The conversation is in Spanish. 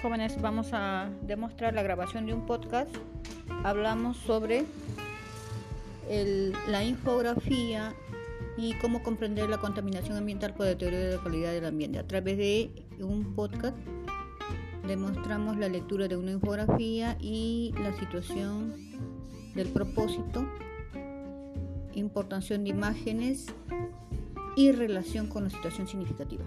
jóvenes vamos a demostrar la grabación de un podcast. Hablamos sobre la infografía y cómo comprender la contaminación ambiental por deterioro de la calidad del ambiente. A través de un podcast demostramos la lectura de una infografía y la situación del propósito, importación de imágenes y relación con la situación significativa.